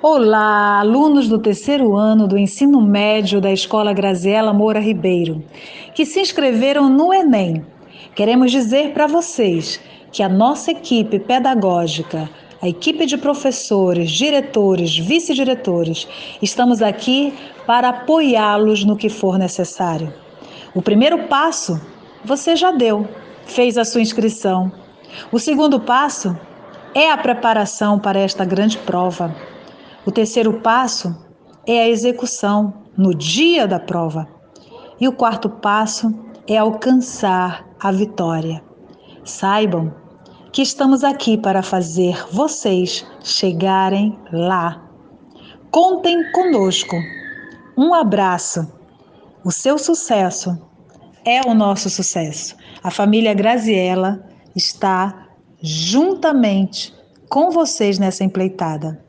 Olá, alunos do terceiro ano do ensino médio da Escola Graziela Moura Ribeiro, que se inscreveram no Enem. Queremos dizer para vocês que a nossa equipe pedagógica, a equipe de professores, diretores, vice-diretores, estamos aqui para apoiá-los no que for necessário. O primeiro passo você já deu, fez a sua inscrição. O segundo passo é a preparação para esta grande prova. O terceiro passo é a execução no dia da prova. E o quarto passo é alcançar a vitória. Saibam que estamos aqui para fazer vocês chegarem lá. Contem conosco. Um abraço. O seu sucesso é o nosso sucesso. A família Graziella está juntamente com vocês nessa empleitada.